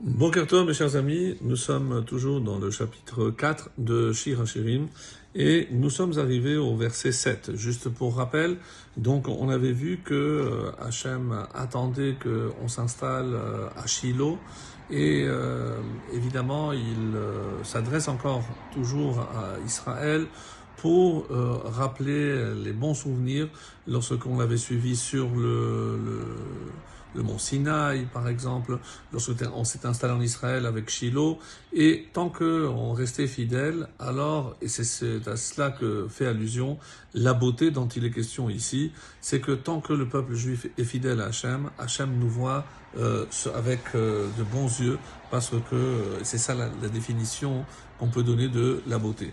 Bon carton, mes chers amis, nous sommes toujours dans le chapitre 4 de Shir HaShirim et nous sommes arrivés au verset 7. Juste pour rappel, donc on avait vu que euh, Hachem attendait qu'on s'installe euh, à Shiloh et euh, évidemment il s'adresse encore toujours à Israël pour rappeler les bons souvenirs lorsqu'on l'avait suivi sur le, le le mont Sinaï, par exemple, lorsqu'on s'est installé en Israël avec Shiloh, et tant qu'on restait fidèle, alors, et c'est à cela que fait allusion la beauté dont il est question ici, c'est que tant que le peuple juif est fidèle à Hachem, Hachem nous voit euh, avec euh, de bons yeux, parce que euh, c'est ça la, définition qu'on peut donner de la beauté.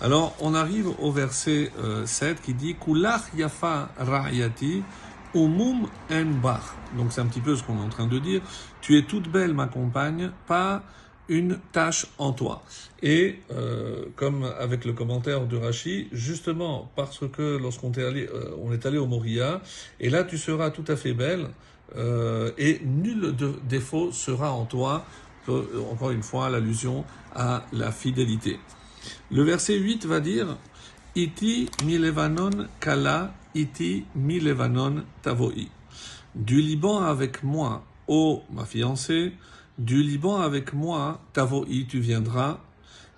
Alors, on arrive au verset 7 qui dit « Kulach yafa ra'yati » Donc c'est un petit peu ce qu'on est en train de dire. Tu es toute belle, ma compagne, pas une tâche en toi. Et euh, comme avec le commentaire de Rachi, justement parce que lorsqu'on est allé, euh, on est allé au Moria, et là tu seras tout à fait belle, euh, et nul défaut sera en toi. Encore une fois, l'allusion à la fidélité. Le verset 8 va dire Iti milevanon kala iti milevanon tavoi. Du Liban avec moi, ô ma fiancée, du Liban avec moi, tavoi, tu viendras.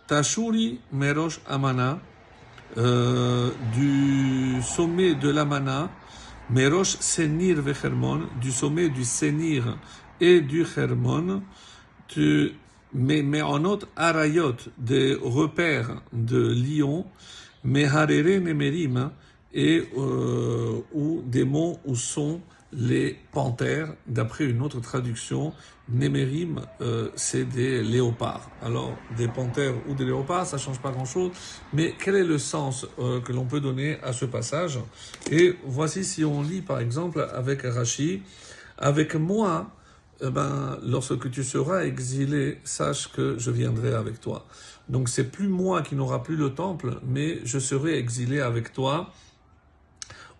Tashuri merosh amana, euh, du sommet de l'amana, merosh senir vechermon, du sommet du senir et du hermon, tu mais, en autre arayot, des repères de lion, Meharere Nemerim, et euh, ou des monts où sont les panthères, d'après une autre traduction, Nemerim, euh, c'est des léopards. Alors, des panthères ou des léopards, ça change pas grand-chose, mais quel est le sens euh, que l'on peut donner à ce passage? Et voici si on lit, par exemple, avec Rashi, avec moi, eh ben, lorsque tu seras exilé, sache que je viendrai avec toi. Donc c'est plus moi qui n'aura plus le temple, mais je serai exilé avec toi,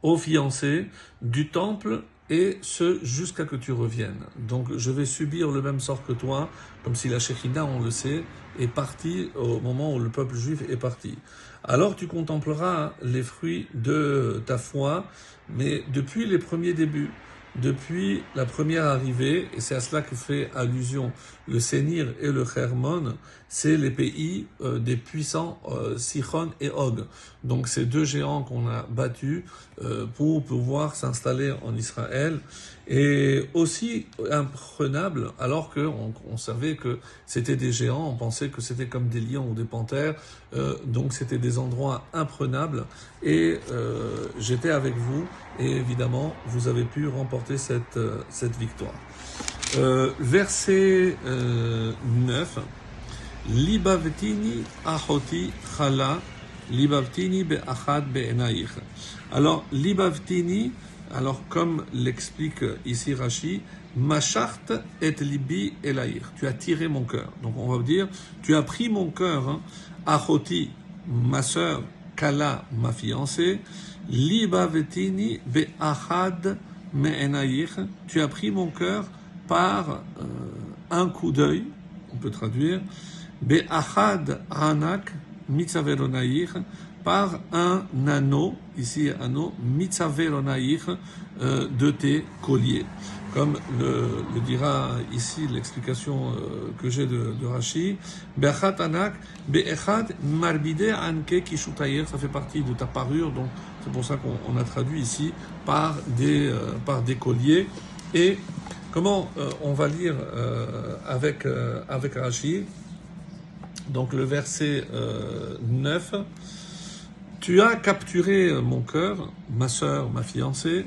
au fiancé du temple, et ce jusqu'à que tu reviennes. Donc je vais subir le même sort que toi, comme si la Shekhina, on le sait, est partie au moment où le peuple juif est parti. Alors tu contempleras les fruits de ta foi, mais depuis les premiers débuts depuis la première arrivée, et c'est à cela que fait allusion le Sénir et le Hermon, c'est les pays euh, des puissants euh, Sichon et Og. Donc ces deux géants qu'on a battus euh, pour pouvoir s'installer en Israël et aussi imprenables alors qu'on on savait que c'était des géants, on pensait que c'était comme des lions ou des panthères, donc c'était des endroits imprenables et j'étais avec vous et évidemment vous avez pu remporter cette, cette victoire. verset 9 Libavtini ahoti chala, libavtini be'achad be'enaich. Alors, libavtini, alors comme l'explique ici Rashi, machart et libi elaïr. Tu as tiré mon cœur. Donc on va dire, tu as pris mon cœur, hein, ahoti, ma sœur, kala, ma fiancée, libavtini be'achad. Tu as pris mon cœur par euh, un coup d'œil, on peut traduire, Be'achad anak mitzaveronaïr, par un anneau, ici anneau, mitzaveronaïr, euh, de tes colliers. Comme le, dira ici l'explication euh, que j'ai de, de Rashi, ça fait partie de ta parure, donc c'est pour ça qu'on a traduit ici par des, euh, colliers. Et comment on va lire avec, avec Rashi? Donc le verset 9, euh, tu as capturé mon cœur, ma sœur, ma fiancée,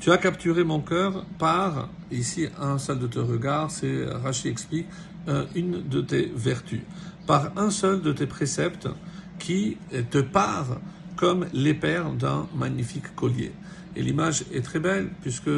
tu as capturé mon cœur par, ici un seul de tes regards, c'est Rachid explique, euh, une de tes vertus, par un seul de tes préceptes qui te part comme les perles d'un magnifique collier. Et l'image est très belle puisque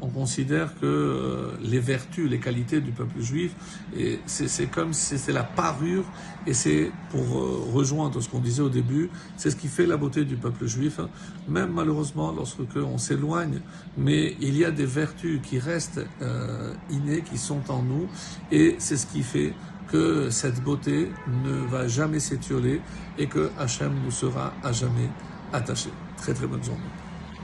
on considère que euh, les vertus, les qualités du peuple juif, et c'est comme si c'était la parure, et c'est pour euh, rejoindre ce qu'on disait au début, c'est ce qui fait la beauté du peuple juif, même malheureusement lorsque on s'éloigne, mais il y a des vertus qui restent euh, innées, qui sont en nous, et c'est ce qui fait que cette beauté ne va jamais s'étioler et que Hachem nous sera à jamais attaché. Très très bonne journée.